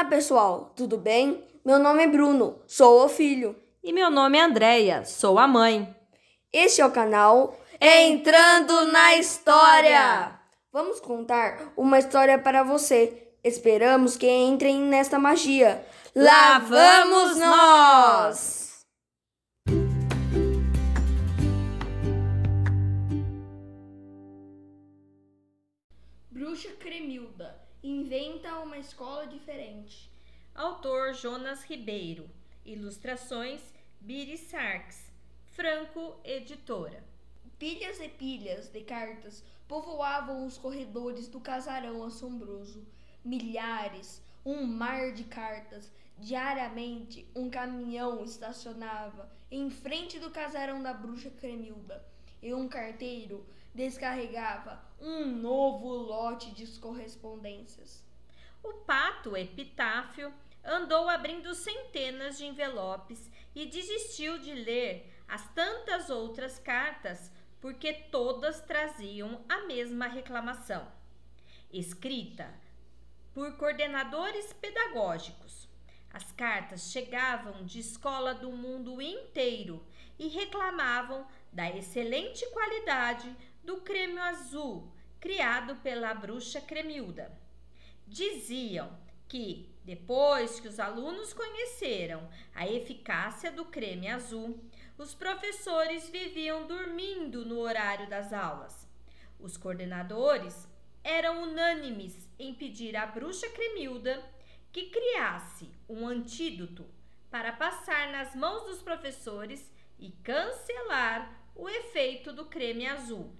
Olá, pessoal, tudo bem? Meu nome é Bruno, sou o filho. E meu nome é Andreia, sou a mãe. Este é o canal Entrando na História. Vamos contar uma história para você. Esperamos que entrem nesta magia. Lá vamos nós! Bruxa Cremilda inventa uma escola diferente. Autor Jonas Ribeiro. Ilustrações Biri Sarks. Franco Editora. Pilhas e pilhas de cartas povoavam os corredores do casarão assombroso. Milhares, um mar de cartas. Diariamente, um caminhão estacionava em frente do casarão da bruxa Cremilda e um carteiro descarregava um novo lote de correspondências. O pato Epitáfio andou abrindo centenas de envelopes e desistiu de ler as tantas outras cartas porque todas traziam a mesma reclamação, escrita por coordenadores pedagógicos. As cartas chegavam de escola do mundo inteiro e reclamavam da excelente qualidade do creme azul criado pela bruxa Cremilda. Diziam que, depois que os alunos conheceram a eficácia do creme azul, os professores viviam dormindo no horário das aulas. Os coordenadores eram unânimes em pedir à bruxa Cremilda que criasse um antídoto para passar nas mãos dos professores e cancelar o efeito do creme azul.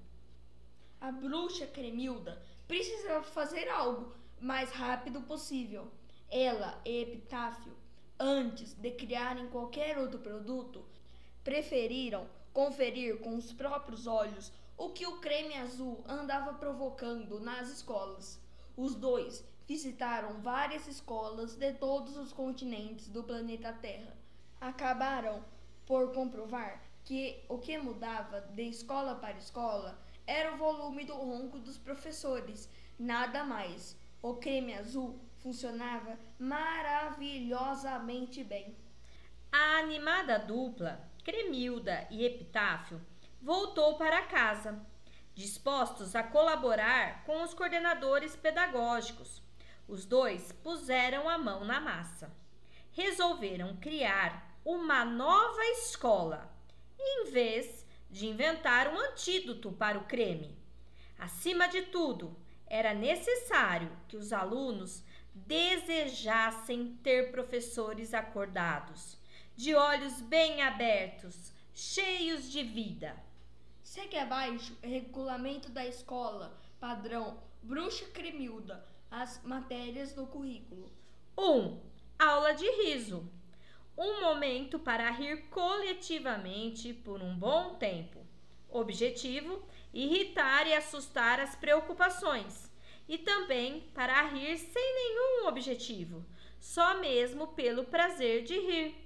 A bruxa Cremilda precisava fazer algo mais rápido possível. Ela e Epitáfio, antes de criarem qualquer outro produto, preferiram conferir com os próprios olhos o que o creme azul andava provocando nas escolas. Os dois visitaram várias escolas de todos os continentes do planeta Terra. Acabaram por comprovar que o que mudava de escola para escola era o volume do ronco dos professores, nada mais. O creme azul funcionava maravilhosamente bem. A animada dupla, Cremilda e Epitáfio, voltou para casa, dispostos a colaborar com os coordenadores pedagógicos. Os dois puseram a mão na massa. Resolveram criar uma nova escola, em vez de inventar um antídoto para o creme. Acima de tudo, era necessário que os alunos desejassem ter professores acordados, de olhos bem abertos, cheios de vida. Segue abaixo o regulamento da escola, padrão Bruxa Cremilda, as matérias do currículo. 1. Um, aula de riso um momento para rir coletivamente por um bom tempo. Objetivo: irritar e assustar as preocupações. E também para rir sem nenhum objetivo, só mesmo pelo prazer de rir.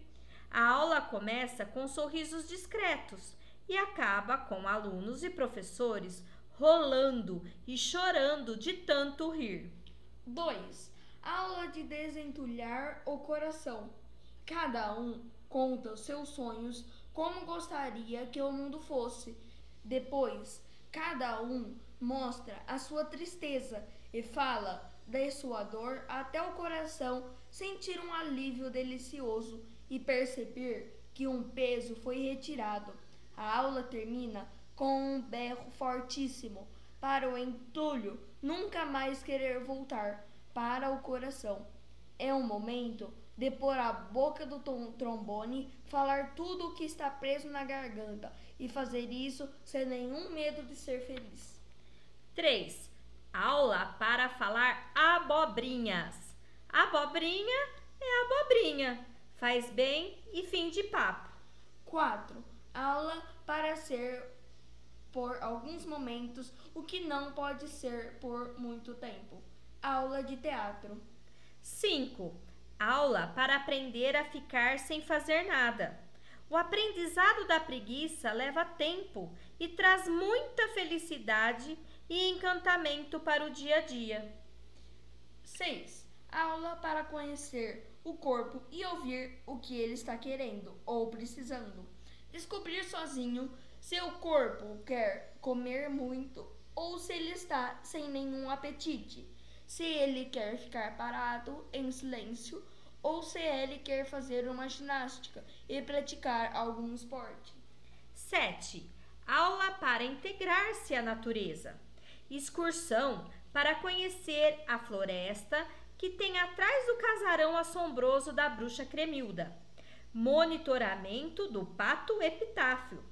A aula começa com sorrisos discretos e acaba com alunos e professores rolando e chorando de tanto rir. 2. Aula de desentulhar o coração Cada um conta os seus sonhos como gostaria que o mundo fosse. Depois, cada um mostra a sua tristeza e fala da sua dor até o coração sentir um alívio delicioso e perceber que um peso foi retirado. A aula termina com um berro fortíssimo para o entulho nunca mais querer voltar para o coração. É um momento de pôr a boca do trombone, falar tudo o que está preso na garganta e fazer isso sem nenhum medo de ser feliz. 3. Aula para falar abobrinhas. Abobrinha é abobrinha, faz bem e fim de papo. 4. Aula para ser por alguns momentos o que não pode ser por muito tempo. Aula de teatro. 5 aula para aprender a ficar sem fazer nada. O aprendizado da preguiça leva tempo e traz muita felicidade e encantamento para o dia a dia. 6. Aula para conhecer o corpo e ouvir o que ele está querendo ou precisando. Descobrir sozinho se o corpo quer comer muito ou se ele está sem nenhum apetite. Se ele quer ficar parado em silêncio ou se ele quer fazer uma ginástica e praticar algum esporte. 7. Aula para integrar-se à natureza. Excursão para conhecer a floresta que tem atrás do casarão assombroso da bruxa Cremilda. Monitoramento do pato epitáfio.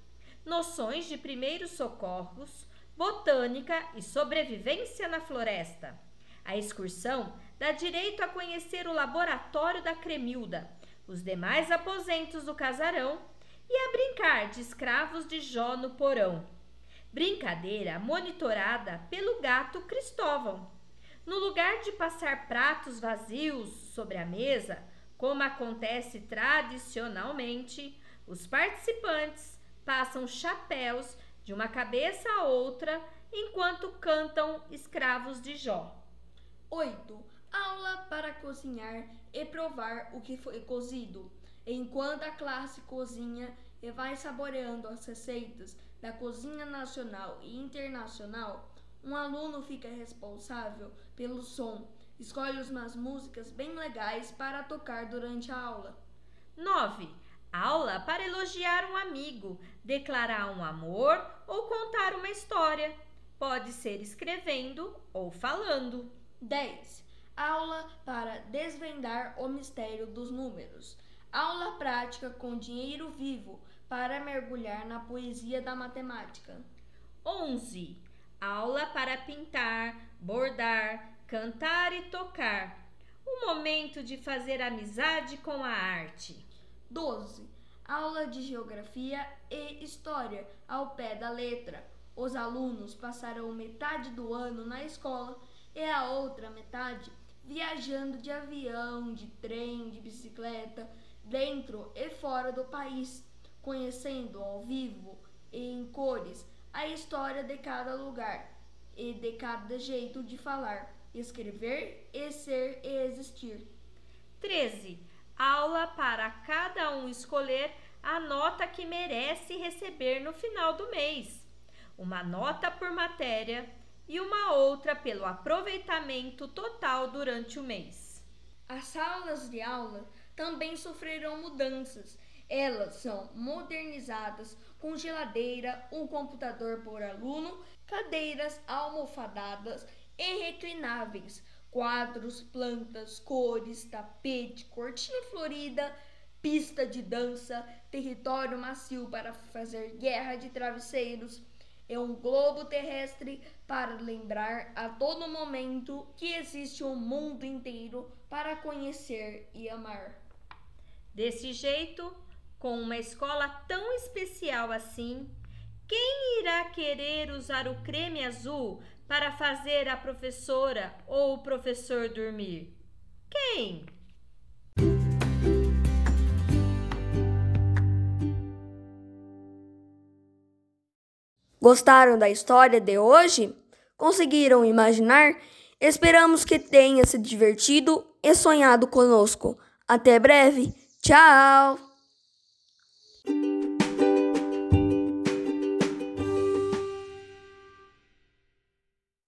Noções de primeiros socorros, botânica e sobrevivência na floresta. A excursão dá direito a conhecer o laboratório da Cremilda, os demais aposentos do casarão e a brincar de escravos de Jó no porão. Brincadeira monitorada pelo gato Cristóvão. No lugar de passar pratos vazios sobre a mesa, como acontece tradicionalmente, os participantes passam chapéus de uma cabeça a outra enquanto cantam escravos de Jó. 8. Aula para cozinhar e provar o que foi cozido. Enquanto a classe cozinha e vai saboreando as receitas da cozinha nacional e internacional, um aluno fica responsável pelo som, escolhe umas músicas bem legais para tocar durante a aula. 9. Aula para elogiar um amigo, declarar um amor ou contar uma história. Pode ser escrevendo ou falando. 10. Aula para desvendar o mistério dos números. Aula prática com dinheiro vivo para mergulhar na poesia da matemática. 11. Aula para pintar, bordar, cantar e tocar. O momento de fazer amizade com a arte. 12. Aula de geografia e história ao pé da letra. Os alunos passarão metade do ano na escola e a outra metade viajando de avião, de trem, de bicicleta, dentro e fora do país, conhecendo ao vivo e em cores a história de cada lugar e de cada jeito de falar, escrever e ser e existir. 13. Aula para cada um escolher a nota que merece receber no final do mês. Uma nota por matéria e uma outra pelo aproveitamento total durante o mês. As salas de aula também sofrerão mudanças. Elas são modernizadas com geladeira, um computador por aluno, cadeiras almofadadas e reclináveis, quadros, plantas, cores, tapete, cortina florida, pista de dança, território macio para fazer guerra de travesseiros é um globo terrestre para lembrar a todo momento que existe um mundo inteiro para conhecer e amar. Desse jeito, com uma escola tão especial assim, quem irá querer usar o creme azul para fazer a professora ou o professor dormir? Quem? Gostaram da história de hoje? Conseguiram imaginar? Esperamos que tenha se divertido e sonhado conosco. Até breve. Tchau!